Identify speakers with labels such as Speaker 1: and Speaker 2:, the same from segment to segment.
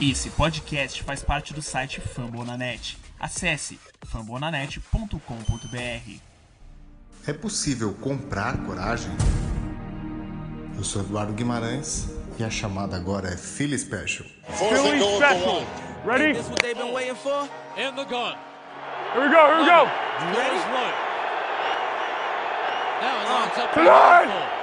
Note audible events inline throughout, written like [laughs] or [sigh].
Speaker 1: Esse podcast faz parte do site Fambonanet. Acesse fambonanet.com.br.
Speaker 2: É possível comprar coragem? Eu sou Eduardo Guimarães e a chamada agora é Philly Special.
Speaker 3: Philly special. Ready?
Speaker 4: This what they've been waiting for?
Speaker 3: In the gun. Here we go, here we go.
Speaker 4: ready?
Speaker 5: Now it lines up
Speaker 3: Tonight.
Speaker 4: Uh,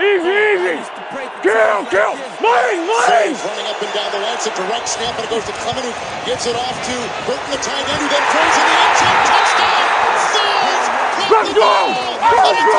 Speaker 3: Easy, easy.
Speaker 4: used to break the
Speaker 3: Kill, kill.
Speaker 4: this.
Speaker 3: Lane, lane.
Speaker 6: Running up and down the right, it's a direct snap, and it goes to Clement, who gives it off to Burton, the tight end, who then throws in the end zone. Touchdown! Foles! caught
Speaker 3: Let's
Speaker 6: the
Speaker 3: go!
Speaker 6: ball!
Speaker 3: Let's
Speaker 6: And a
Speaker 3: go!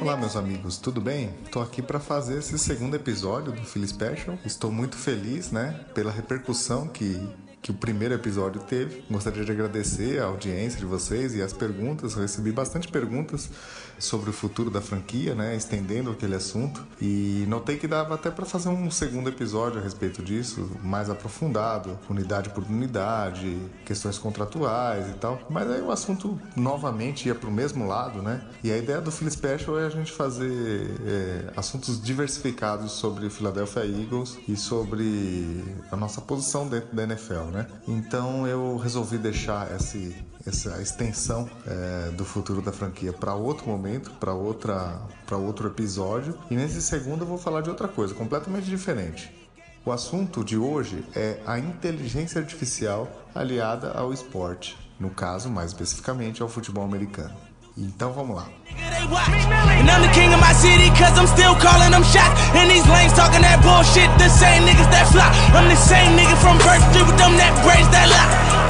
Speaker 2: Olá, meus amigos, tudo bem? Tô aqui para fazer esse segundo episódio do Philly Special. Estou muito feliz, né, pela repercussão que que o primeiro episódio teve. Gostaria de agradecer a audiência de vocês e as perguntas. Eu recebi bastante perguntas sobre o futuro da franquia, né, estendendo aquele assunto. E notei que dava até para fazer um segundo episódio a respeito disso, mais aprofundado, unidade por unidade, questões contratuais e tal. Mas aí o assunto novamente ia para o mesmo lado, né? E a ideia do Philly Special é a gente fazer é, assuntos diversificados sobre Philadelphia Eagles e sobre a nossa posição dentro da NFL, né? Então eu resolvi deixar esse, essa extensão é, do futuro da franquia para outro momento, para outra, para outro episódio. E nesse segundo eu vou falar de outra coisa completamente diferente. O assunto de hoje é a inteligência artificial aliada ao esporte, no caso, mais especificamente, ao futebol americano. Então vamos lá.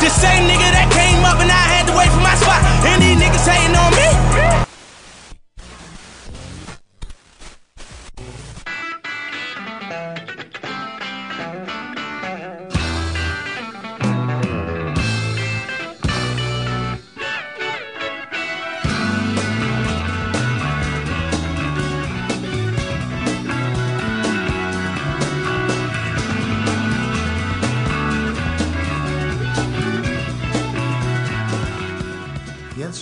Speaker 4: Just same nigga that came up and I had to wait for my spot. And these niggas hating on me.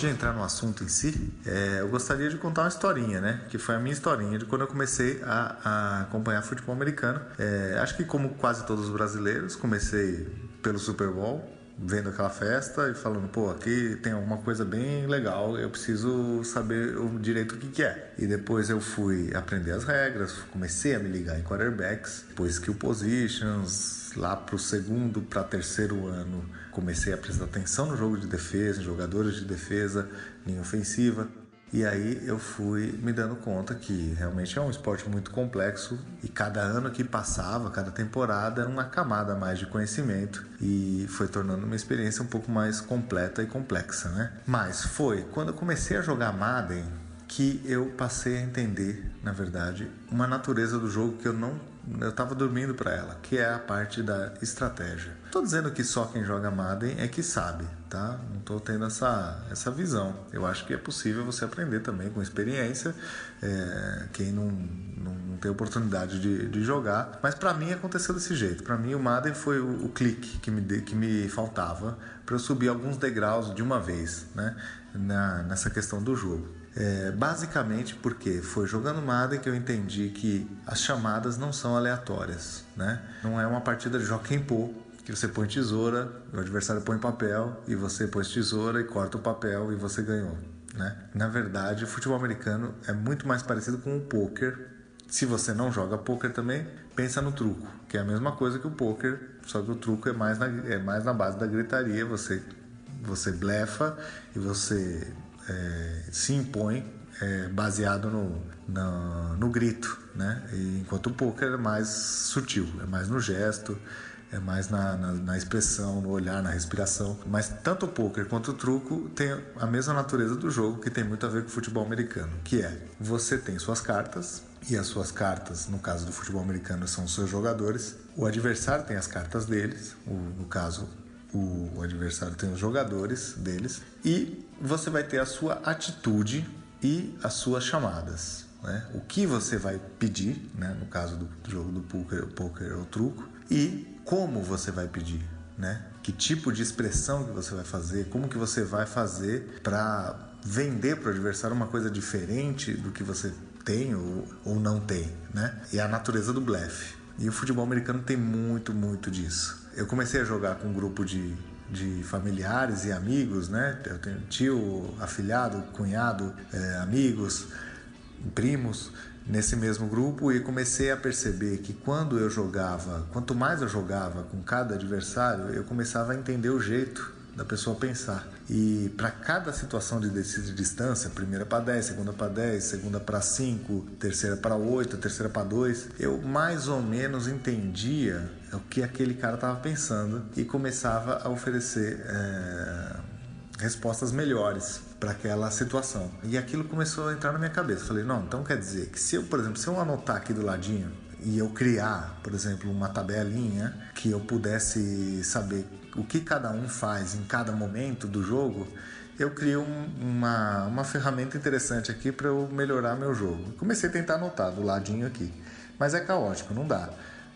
Speaker 2: De entrar no assunto em si, é, eu gostaria de contar uma historinha, né? Que foi a minha historinha de quando eu comecei a, a acompanhar futebol americano. É, acho que como quase todos os brasileiros, comecei pelo Super Bowl, vendo aquela festa e falando, pô, aqui tem alguma coisa bem legal, eu preciso saber o direito o que, que é. E depois eu fui aprender as regras, comecei a me ligar em quarterbacks, depois skill positions, lá pro segundo para terceiro ano comecei a prestar atenção no jogo de defesa, em jogadores de defesa, linha ofensiva. E aí eu fui me dando conta que realmente é um esporte muito complexo e cada ano que passava, cada temporada era uma camada mais de conhecimento e foi tornando uma experiência um pouco mais completa e complexa, né? Mas foi quando eu comecei a jogar Madden que eu passei a entender, na verdade, uma natureza do jogo que eu não eu estava dormindo para ela, que é a parte da estratégia. Tô dizendo que só quem joga Madden é que sabe, tá? Não tô tendo essa, essa visão. Eu acho que é possível você aprender também com experiência. É, quem não, não, não tem oportunidade de, de jogar, mas para mim aconteceu desse jeito. Para mim o Madden foi o, o clique que me, de- que me faltava para eu subir alguns degraus de uma vez, né? Na, nessa questão do jogo. É, basicamente porque foi jogando Madden que eu entendi que as chamadas não são aleatórias, né? Não é uma partida de jockey pô que você põe tesoura, o adversário põe papel e você põe tesoura e corta o papel e você ganhou, né? Na verdade, o futebol americano é muito mais parecido com o poker. Se você não joga poker também, pensa no truco, que é a mesma coisa que o poker, só que o truco é mais na, é mais na base da gritaria, você você blefa e você é, se impõe é, baseado no, na- no grito, né? E enquanto o poker é mais sutil, é mais no gesto, é mais na, na, na expressão, no olhar, na respiração. Mas tanto o poker quanto o truco tem a mesma natureza do jogo que tem muito a ver com o futebol americano, que é você tem suas cartas e as suas cartas, no caso do futebol americano, são os seus jogadores. O adversário tem as cartas deles, o, no caso o adversário tem os jogadores deles e você vai ter a sua atitude e as suas chamadas. Né? O que você vai pedir, né? no caso do jogo do poker, poker ou truco, e como você vai pedir. né? Que tipo de expressão que você vai fazer, como que você vai fazer para vender para o adversário uma coisa diferente do que você tem ou, ou não tem, né? E a natureza do blefe. E o futebol americano tem muito, muito disso. Eu comecei a jogar com um grupo de, de familiares e amigos, né? Eu tenho tio, afilhado, cunhado, é, amigos, primos nesse mesmo grupo e comecei a perceber que quando eu jogava, quanto mais eu jogava com cada adversário, eu começava a entender o jeito da pessoa pensar. E para cada situação de descida de distância, primeira para 10, segunda para 10, segunda para 5, terceira para 8, terceira para 2, eu mais ou menos entendia o que aquele cara estava pensando e começava a oferecer é, respostas melhores para aquela situação. E aquilo começou a entrar na minha cabeça. Falei, não, então quer dizer que se eu, por exemplo, se eu anotar aqui do ladinho e eu criar, por exemplo, uma tabelinha que eu pudesse saber o que cada um faz em cada momento do jogo, eu crio um, uma, uma ferramenta interessante aqui para eu melhorar meu jogo. Comecei a tentar anotar do ladinho aqui, mas é caótico, não dá.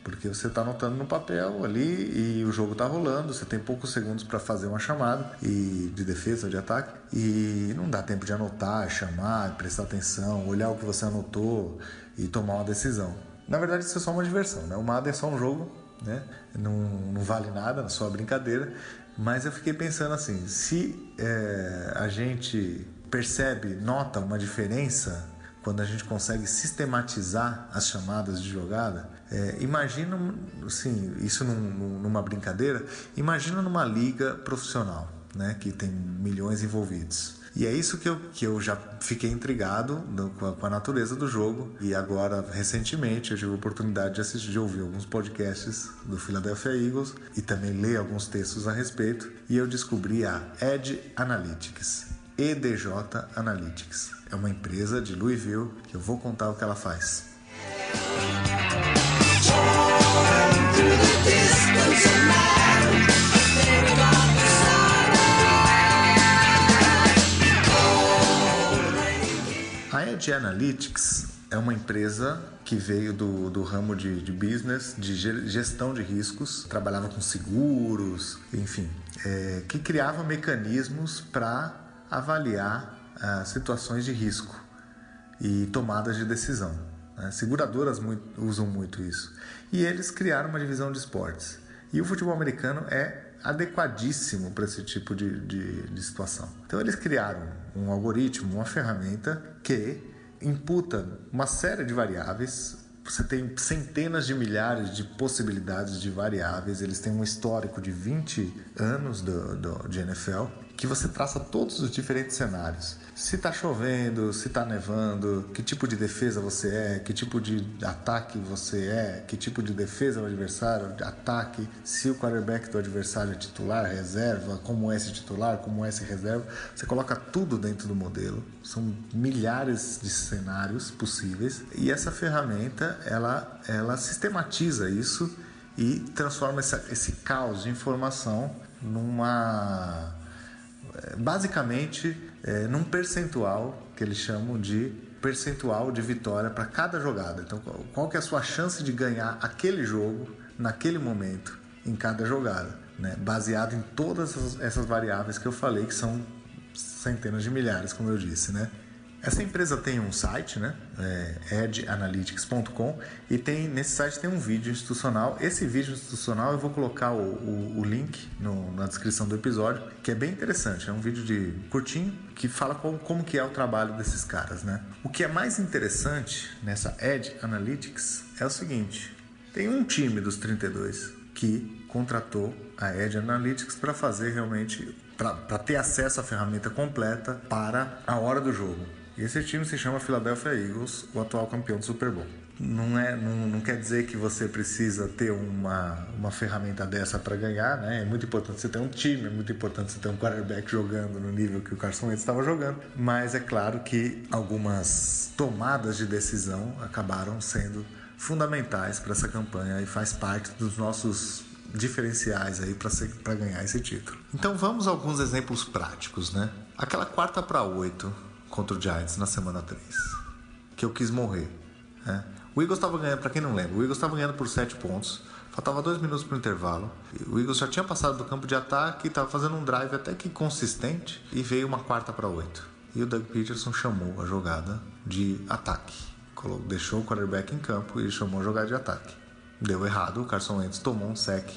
Speaker 2: Porque você está anotando no papel ali e o jogo está rolando, você tem poucos segundos para fazer uma chamada e de defesa ou de ataque e não dá tempo de anotar, chamar, prestar atenção, olhar o que você anotou e tomar uma decisão. Na verdade, isso é só uma diversão, né? O Madden é só um jogo, né? Não, não vale nada, é só uma brincadeira. Mas eu fiquei pensando assim, se é, a gente percebe, nota uma diferença quando a gente consegue sistematizar as chamadas de jogada, é, imagina, assim, isso num, numa brincadeira, imagina numa liga profissional, né, que tem milhões envolvidos. E é isso que eu, que eu já fiquei intrigado no, com, a, com, a, natureza do jogo. E agora, recentemente, eu tive a oportunidade de assistir, de ouvir alguns podcasts do Philadelphia Eagles e também ler alguns textos a respeito. E eu descobri a Edge Analytics, EDJ Analytics. É uma empresa de Louisville que eu vou contar o que ela faz. A Edge Analytics é uma empresa que veio do, do ramo de, de business, de gestão de riscos, trabalhava com seguros, enfim, é, que criava mecanismos para avaliar ah, situações de risco e tomadas de decisão. Né? Seguradoras muito, usam muito isso. E eles criaram uma divisão de esportes. E o futebol americano é adequadíssimo para esse tipo de, de, de, situação. Então eles criaram um algoritmo, uma ferramenta que imputa uma série de variáveis. Você tem centenas de milhares de possibilidades de variáveis. Eles têm um histórico de 20 anos do, do, de NFL que você traça todos os diferentes cenários. Se está chovendo, se está nevando, que tipo de defesa você é, que tipo de ataque você é, que tipo de defesa do adversário, ataque, se o quarterback do adversário é titular, reserva, como é esse titular, como é esse reserva. Você coloca tudo dentro do modelo. São milhares de cenários possíveis e essa ferramenta ela, ela sistematiza isso e transforma essa, esse caos de informação numa basicamente é, num percentual que eles chamam de percentual de vitória para cada jogada. Então, qual que é a sua chance de ganhar aquele jogo naquele momento em cada jogada, né? Baseado em todas essas variáveis que eu falei que são centenas de milhares, como eu disse, né? Essa empresa tem um site, né? É edanalytics.com e tem nesse site tem um vídeo institucional. Esse vídeo institucional eu vou colocar o, o, o link no, na descrição do episódio, que é bem interessante. É um vídeo de curtinho que fala como, como que é o trabalho desses caras, né? O que é mais interessante nessa Ed Analytics é o seguinte: tem um time dos 32 que contratou a Ed Analytics para fazer realmente para ter acesso à ferramenta completa para a hora do jogo. Esse time se chama Philadelphia Eagles, o atual campeão do Super Bowl. Não, é, não, não quer dizer que você precisa ter uma, uma ferramenta dessa para ganhar, né? É muito importante você ter um time, é muito importante você ter um quarterback jogando no nível que o Carson Wentz estava jogando. Mas é claro que algumas tomadas de decisão acabaram sendo fundamentais para essa campanha e faz parte dos nossos diferenciais aí para ganhar esse título. Então vamos a alguns exemplos práticos, né? Aquela quarta para oito contra o Giants na semana 3. Que eu quis morrer. Né? O Eagles estava ganhando, para quem não lembra, o Eagles estava ganhando por 7 pontos. Faltava dois minutos para o intervalo. O Eagles já tinha passado do campo de ataque, estava fazendo um drive até que consistente e veio uma quarta para oito. E o Doug Peterson chamou a jogada de ataque. Deixou o quarterback em campo e chamou a jogada de ataque. Deu errado, o Carson Wentz tomou um sec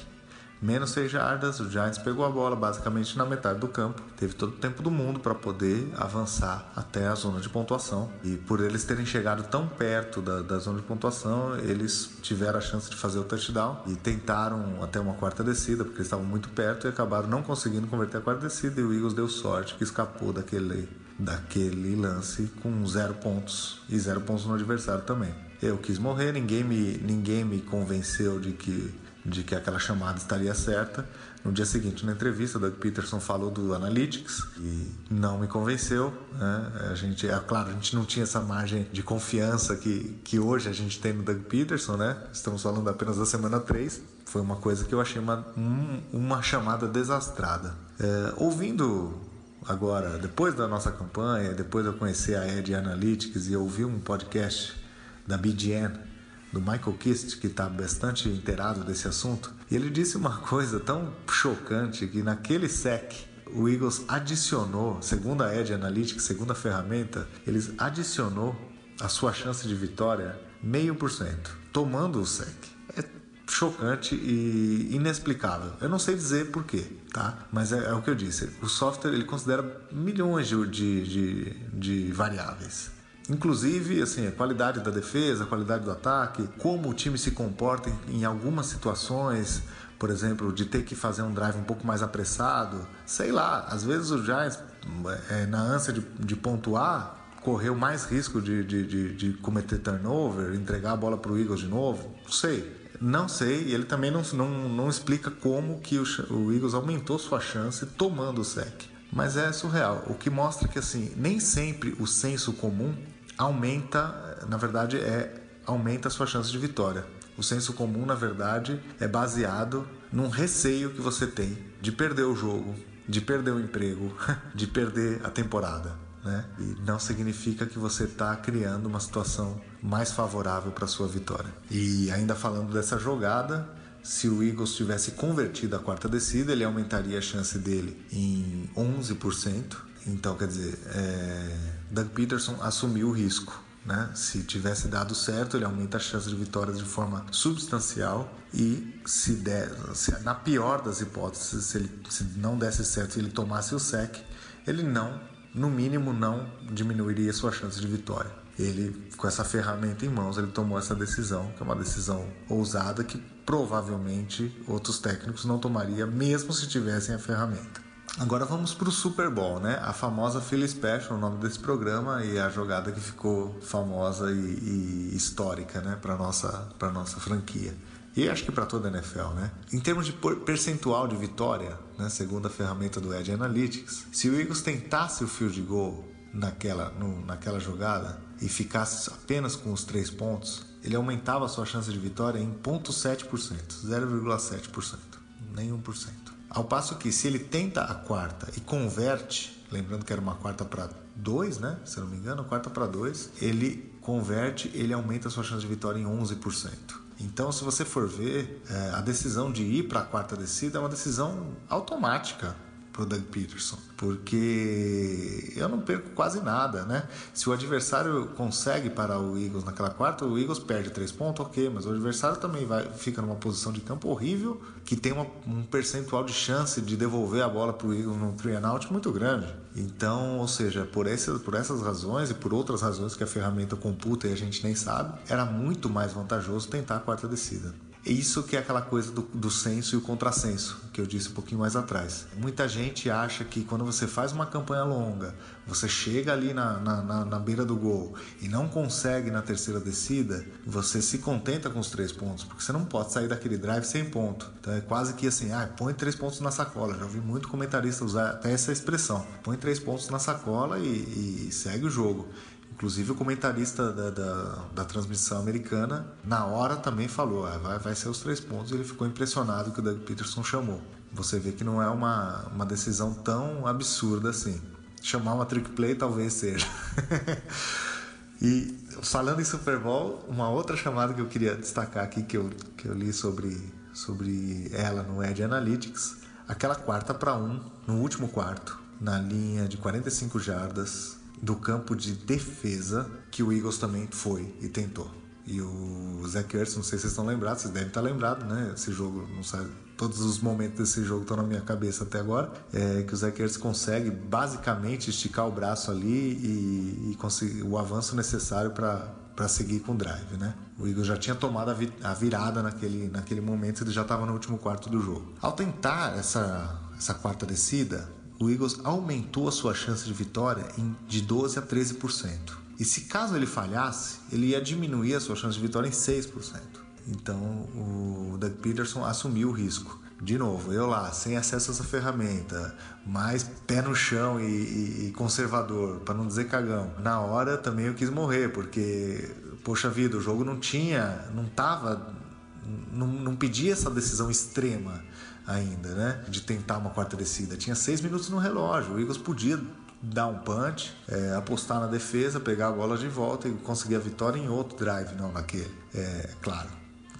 Speaker 2: menos 6 jardas, o Giants pegou a bola basicamente na metade do campo, teve todo o tempo do mundo para poder avançar até a zona de pontuação e por eles terem chegado tão perto da, da, zona de pontuação, eles tiveram a chance de fazer o touchdown e tentaram até uma quarta descida porque eles estavam muito perto e acabaram não conseguindo converter a quarta descida e o Eagles deu sorte que escapou daquele, daquele lance com zero pontos e zero pontos no adversário também. Eu quis morrer, ninguém me, ninguém me convenceu de que de que aquela chamada estaria certa. No dia seguinte, na entrevista, Doug Peterson falou do Analytics e não me convenceu. Né? A gente, é claro, a gente não tinha essa margem de confiança que, que hoje a gente tem no Doug Peterson, né? Estamos falando apenas da semana 3. Foi uma coisa que eu achei uma, um, uma chamada desastrada. É, ouvindo agora, depois da nossa campanha, depois de eu conhecer a Ed Analytics e ouvir um podcast da BGN, do Michael Kist, que está bastante inteirado desse assunto, e ele disse uma [laughs] coisa tão chocante que naquele sec o Eagles adicionou, segundo a Edge Analytics, segundo a ferramenta, eles adicionou a sua chance de vitória meio por cento, tomando o sec. É chocante e inexplicável. Eu não sei dizer porquê, tá? Mas é, é, o que eu disse. O software ele considera milhões de, de, de, de variáveis. Inclusive, assim, a qualidade da defesa, a qualidade do ataque, como o time se comporta em, algumas situações, por exemplo, de ter que fazer um drive um pouco mais apressado, sei lá, às vezes o Giants, é, na ânsia de, de pontuar, correu mais risco de, de, de, de cometer turnover, entregar a bola para o Eagles de novo, não sei. Não sei, e ele também não, não, não explica como que o, o Eagles aumentou sua chance tomando o sec. Mas é surreal, o que mostra que assim, nem sempre o senso comum aumenta, na verdade, é aumenta a sua chance de vitória. O senso comum, na verdade, é baseado num receio que você tem de perder o jogo, de perder o emprego, [laughs] de perder a temporada. Né? E não significa que você está criando uma situação mais favorável para sua vitória. E ainda falando dessa jogada, se o Eagles tivesse convertido a quarta descida, ele aumentaria a chance dele em 11%. Então, quer dizer, é... Doug Peterson assumiu o risco. Né? Se tivesse dado certo, ele aumenta a chance de vitórias de forma substancial e se, der, se na pior das hipóteses, se, ele, se não desse certo e ele tomasse o sec, ele não, no mínimo, não diminuiria sua chance de vitória. Ele, com essa ferramenta em mãos, ele tomou essa decisão, que é uma decisão ousada que provavelmente outros técnicos não tomariam, mesmo se tivessem a ferramenta. Agora vamos para o Super Bowl, né? A famosa Philly Special, o nome desse programa e a jogada que ficou famosa e, e histórica, né? Para nossa para nossa franquia. E acho que para toda a NFL, né? Em termos de percentual de vitória, né? Segundo a ferramenta do Edge Analytics, se o Eagles tentasse o field goal naquela no, naquela jogada e ficasse apenas com os três pontos, ele aumentava a sua chance de vitória em 0,7%, 0,7%, nem 1%. Ao passo que se ele tenta a quarta e converte, lembrando que era uma quarta para dois, né? Se não me engano, quarta para dois, ele converte, ele aumenta a sua chance de vitória em 11%. Então, se você for ver, é, a decisão de ir para a quarta descida é uma decisão automática pro Doug Peterson, porque eu não perco quase nada, né? Se o adversário consegue parar o Eagles naquela quarta, o Eagles perde três pontos, ok, mas o adversário também vai, fica numa posição de campo horrível, que tem uma, um percentual de chance de devolver a bola pro Eagles no three and out muito grande. Então, ou seja, por, esse, por essas razões e por outras razões que a ferramenta computa e a gente nem sabe, era muito mais vantajoso tentar a quarta descida. Isso que é aquela coisa do, do senso e o contrassenso, que eu disse um pouquinho mais atrás. Muita gente acha que quando você faz uma campanha longa, você chega ali na, na, na, na beira do gol e não consegue na terceira descida, você se contenta com os três pontos, porque você não pode sair daquele drive sem ponto. Então é quase que assim, ah, põe três pontos na sacola. Já ouvi muito comentarista usar até essa expressão: põe três pontos na sacola e, e segue o jogo. Inclusive o comentarista da, da, da, transmissão americana, na hora também falou, ah, vai, vai ser os três pontos, e ele ficou impressionado que o Doug Peterson chamou. Você vê que não é uma, uma decisão tão absurda assim. Chamar uma trick play talvez seja. [laughs] e falando em Super Bowl, uma outra chamada que eu queria destacar aqui, que eu, que eu li sobre, sobre ela no Edge Analytics, aquela quarta para um no último quarto, na linha de 45 jardas do campo de defesa que o Eagles também foi e tentou. E o Zach Ertz, não sei se vocês estão lembrados, vocês devem estar lembrados, né? Esse jogo, não todos os momentos desse jogo estão na minha cabeça até agora. É que o Zach Ertz consegue basicamente esticar o braço ali e, e conseguir o avanço necessário para para seguir com o drive, né? O Eagles já tinha tomado a, vi a virada naquele, naquele momento, ele já estava no último quarto do jogo. Ao tentar essa, essa quarta descida, o Eagles aumentou a sua chance de vitória em, de 12 a 13%. E se caso ele falhasse, ele ia diminuir a sua chance de vitória em 6%. Então o Doug Peterson assumiu o risco. De novo, eu lá, sem acesso a essa ferramenta, mais pé no chão e, e, e conservador, para não dizer cagão. Na hora também eu quis morrer, porque, poxa vida, o jogo não tinha, não tava, não, não pedia essa decisão extrema ainda, né? De tentar uma quarta descida. Tinha seis minutos no relógio. O Eagles podia dar um punch, é, apostar na defesa, pegar a bola de volta e conseguir a vitória em outro drive, não naquele. É claro,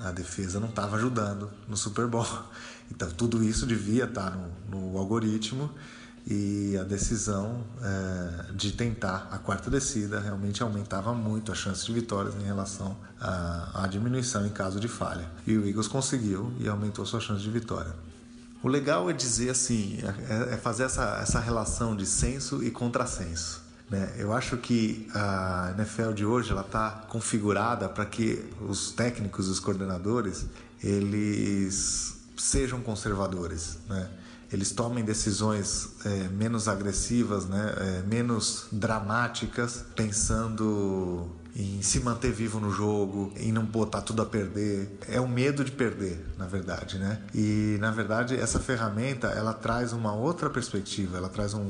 Speaker 2: a defesa não estava ajudando no Super Bowl. [laughs] Então tudo isso devia estar tá no, no algoritmo e a decisão é, de tentar a quarta descida realmente aumentava muito a chance de vitórias em relação à, diminuição em caso de falha. E o Eagles conseguiu e aumentou sua chance de vitória. O legal é dizer assim, é, é fazer essa, essa relação de senso e contrassenso. Né? Eu acho que a NFL de hoje ela está configurada para que os técnicos, os coordenadores, eles sejam conservadores, né? Eles tomem decisões é, menos agressivas, né? É, menos dramáticas, pensando em se manter vivo no jogo, em não botar tudo a perder. É o medo de perder, na verdade, né? E na verdade essa ferramenta ela traz uma outra perspectiva, ela traz um,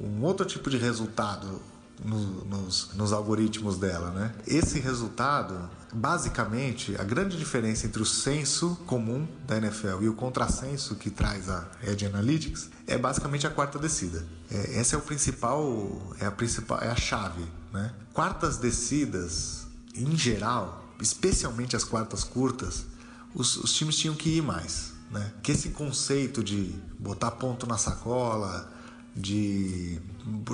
Speaker 2: um outro tipo de resultado no, nos, nos, algoritmos dela, né? Esse resultado, basicamente, a grande diferença entre o senso comum da NFL e o contrassenso que traz a Edge Analytics é basicamente a quarta descida. É, essa é o principal, é a principal, é a chave né? Quartas descidas, em geral, especialmente as quartas curtas, os, os times tinham que ir mais. Né? Que esse conceito de botar ponto na sacola, de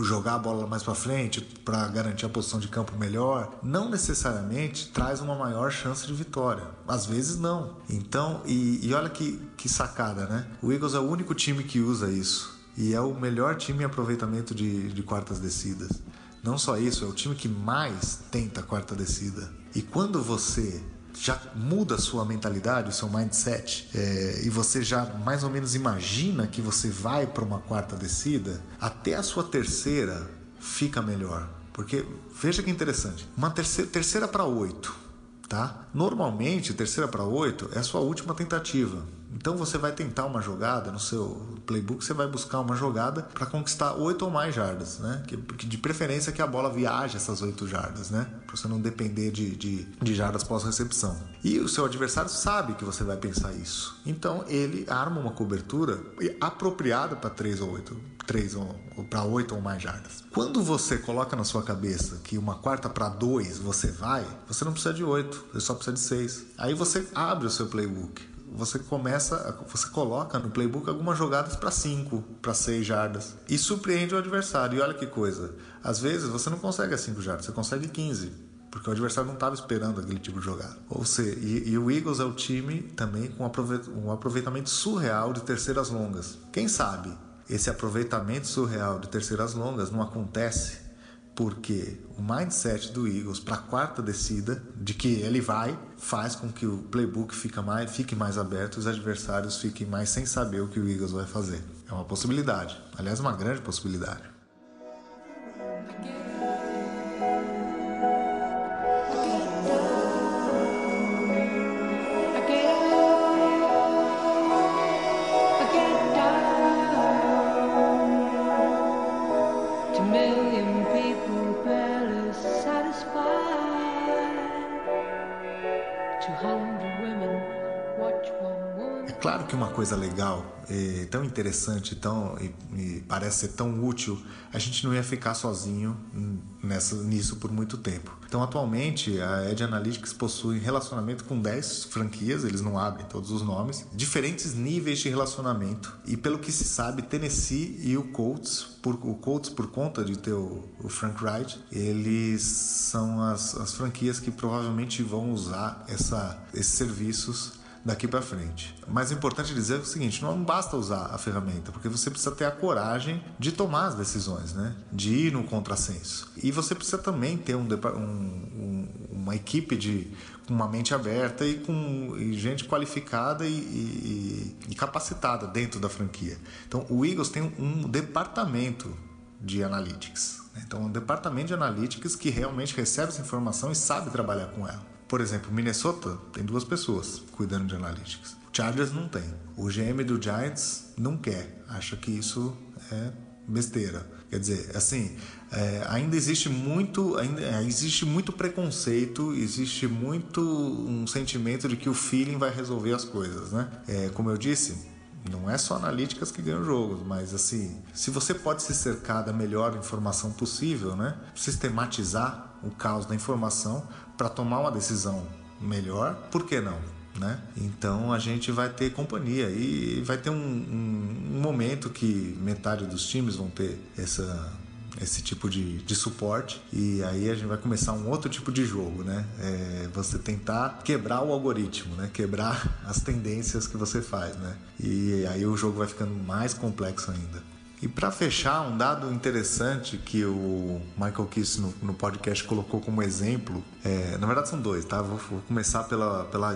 Speaker 2: jogar a bola mais para frente para garantir a posição de campo melhor, não necessariamente traz uma maior chance de vitória. Às vezes não. Então, e, e olha que, que sacada, né? O Eagles é o único time que usa isso. E é o melhor time em aproveitamento de, de quartas descidas. Não só isso, é o time que mais tenta quarta descida. E quando você já muda a sua mentalidade, o seu mindset, é, e você já mais ou menos imagina que você vai para uma quarta descida, até a sua terceira fica melhor. Porque veja que interessante, uma terceira, terceira para oito, tá? Normalmente, terceira para oito é a sua última tentativa. Então você vai tentar uma jogada no seu playbook, você vai buscar uma jogada para conquistar oito ou mais jardas, né? Que, de preferência que a bola viaje essas oito jardas, né? Para você não depender de, de, de jardas pós-recepção. E o seu adversário sabe que você vai pensar isso. Então ele arma uma cobertura apropriada para três ou oito, três ou, ou para oito ou mais jardas. Quando você coloca na sua cabeça que uma quarta para dois você vai, você não precisa de oito, você só precisa de seis. Aí você abre o seu playbook você começa, você coloca no playbook algumas jogadas para 5, para 6 jardas e surpreende o adversário. E olha que coisa, às vezes você não consegue as 5 jardas, você consegue 15, porque o adversário não estava esperando aquele tipo de jogada. Ou seja, e, e, o Eagles é o time também com um aproveitamento surreal de terceiras longas. Quem sabe esse aproveitamento surreal de terceiras longas não acontece porque o mindset do Eagles para a quarta descida, de que ele vai, faz com que o playbook fique mais, fique mais aberto e os adversários fiquem mais sem saber o que o Eagles vai fazer. É uma possibilidade, aliás, uma grande possibilidade. Que uma coisa legal, e tão interessante, tão e parece ser tão útil, a gente não ia ficar sozinho nessa nisso por muito tempo. Então, atualmente, a Edge Analytics possui relacionamento com 10 franquias, eles não abrem todos os nomes, diferentes níveis de relacionamento. E pelo que se sabe, Tennessee e o Colts, por, o Colts por conta de ter o, o Frank Wright, eles são as, as franquias que provavelmente vão usar essa, esses serviços daqui para frente. Mas é importante dizer o seguinte: não basta usar a ferramenta, porque você precisa ter a coragem de tomar as decisões, né? de ir no contrassenso. E você precisa também ter um, um, uma equipe de com uma mente aberta e com e gente qualificada e, e, e, capacitada dentro da franquia. Então, o Eagles tem um departamento de analytics. Né? Então, um departamento de analytics que realmente recebe essa informação e sabe trabalhar com ela. Por exemplo, Minnesota tem duas pessoas cuidando de analytics. O Chargers não tem. O GM do Giants não quer. Acha que isso é besteira. Quer dizer, assim, é, ainda existe muito, ainda é, existe muito preconceito, existe muito um sentimento de que o feeling vai resolver as coisas, né? É, como eu disse, não é só analíticas que ganham jogos, mas assim, se você pode se cercar da melhor informação possível, né? Sistematizar o caos da informação para tomar uma decisão melhor, por que não? Né? Então a gente vai ter companhia e vai ter um, um, um momento que metade dos times vão ter essa esse tipo de, de suporte e aí a gente vai começar um outro tipo de jogo, né? É você tentar quebrar o algoritmo, né? Quebrar as tendências que você faz, né? E aí o jogo vai ficando mais complexo ainda. E para fechar, um dado interessante que o Michael Kiss no, no podcast colocou como exemplo, é, na verdade são dois, tá? Vou, vou começar pela, pela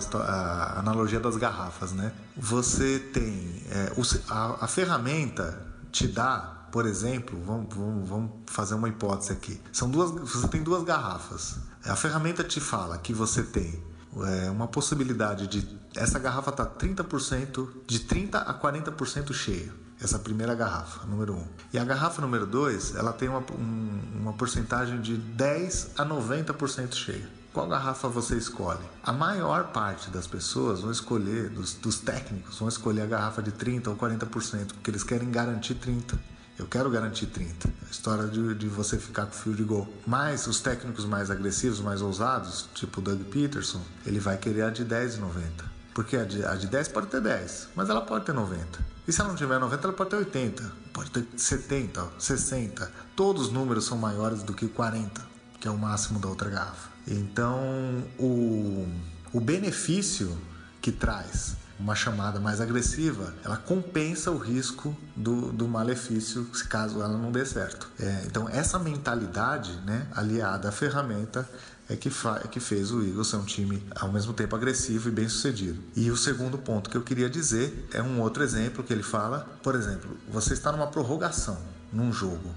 Speaker 2: analogia das garrafas, né? Você tem é, o, a, a ferramenta te dá por exemplo, vamos, vamos, vamos, fazer uma hipótese aqui. São duas, você tem duas garrafas. A ferramenta te fala que você tem é, uma possibilidade de essa garrafa tá 30% de 30 a 40% cheia essa primeira garrafa, número 1. Um. E a garrafa número 2, ela tem uma, um, uma porcentagem de 10 a 90% cheia. Qual garrafa você escolhe? A maior parte das pessoas vão escolher, dos, dos técnicos, vão escolher a garrafa de 30 ou 40%, porque eles querem garantir 30. Eu quero garantir 30. A história de, de você ficar com fio de gol. Mas os técnicos mais agressivos, mais ousados, tipo o Doug Peterson, ele vai querer a de 10 e 90. Porque a de, a de 10 pode ter 10, mas ela pode ter 90. E se ela não tiver 90, ela pode ter 80, pode ter 70, 60. Todos os números são maiores do que 40, que é o máximo da outra garrafa. Então, o, o benefício que traz uma chamada mais agressiva, ela compensa o risco do, do malefício caso ela não dê certo. É, então, essa mentalidade né, aliada à ferramenta é que, é que fez o Eagles ser um time ao mesmo tempo agressivo e bem sucedido. E o segundo ponto que eu queria dizer é um outro exemplo que ele fala. Por exemplo, você está numa prorrogação num jogo,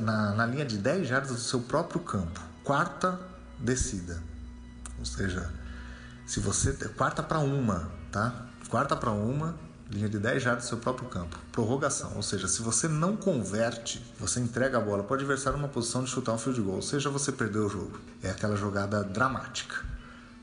Speaker 2: na, na linha de 10 jardas do seu próprio campo, quarta descida. Ou seja, se você. Quarta para uma, tá? Quarta para uma, linha de 10 jardas do seu próprio campo. Prorrogação, ou seja, se você não converte, você entrega a bola para o adversário numa posição de chutar um field goal, ou seja, você perdeu o jogo. É aquela jogada dramática.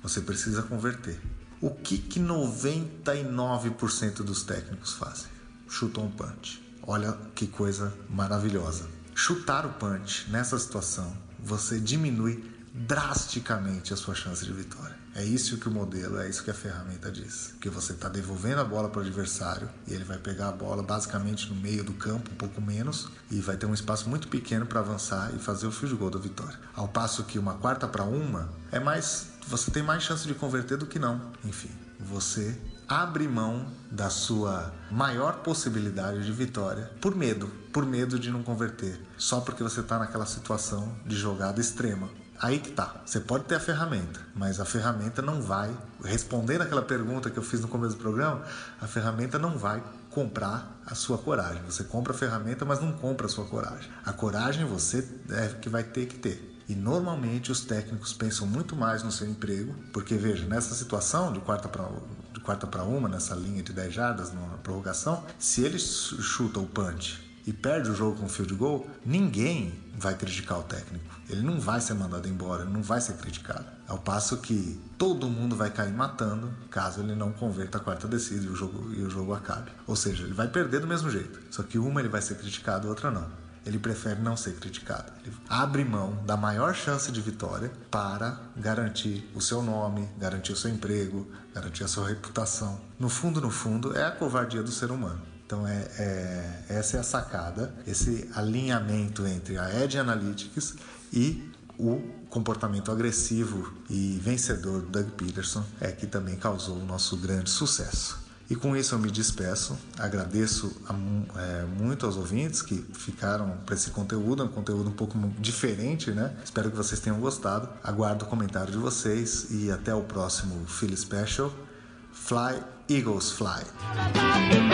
Speaker 2: Você precisa converter. O que, que 99% dos técnicos fazem? Chutam um punch. Olha que coisa maravilhosa. Chutar o punch nessa situação, você diminui drasticamente a sua chance de vitória. É isso que o modelo, é isso que a ferramenta diz. Que você está devolvendo a bola para o adversário e ele vai pegar a bola basicamente no meio do campo, um pouco menos, e vai ter um espaço muito pequeno para avançar e fazer o field goal da vitória. Ao passo que uma quarta para uma é mais. Você tem mais chance de converter do que não. Enfim, você abre mão da sua maior possibilidade de vitória por medo, por medo de não converter, só porque você está naquela situação de jogada extrema. Aí que tá. Você pode ter a ferramenta, mas a ferramenta não vai respondendo aquela pergunta que eu fiz no começo do programa. A ferramenta não vai comprar a sua coragem. Você compra a ferramenta, mas não compra a sua coragem. A coragem você é que vai ter que ter. E normalmente os técnicos pensam muito mais no seu emprego, porque veja, nessa situação de quarta para de quarta para uma, nessa linha de 10 jardas na prorrogação, se ele chuta o punch e perde o jogo com field goal, ninguém vai criticar o técnico. Ele não vai ser mandado embora, não vai ser criticado. Ao passo que todo mundo vai cair matando caso ele não converta a quarta descida e o jogo, e o jogo acabe. Ou seja, ele vai perder do mesmo jeito. Só que uma ele vai ser criticado, outra não. Ele prefere não ser criticado. Ele abre mão da maior chance de vitória para garantir o seu nome, garantir o seu emprego, garantir a sua reputação. No fundo, no fundo, é a covardia do ser humano. Então é, é, essa é a sacada, esse alinhamento entre a Edge Analytics e o comportamento agressivo e vencedor do Doug Peterson é que também causou o nosso grande sucesso. E com isso eu me despeço, agradeço a, é, muito aos ouvintes que ficaram para esse conteúdo, é um conteúdo um pouco diferente, né? Espero que vocês tenham gostado. Aguardo o comentário de vocês e até o próximo Philly Special. Fly, Eagles Fly!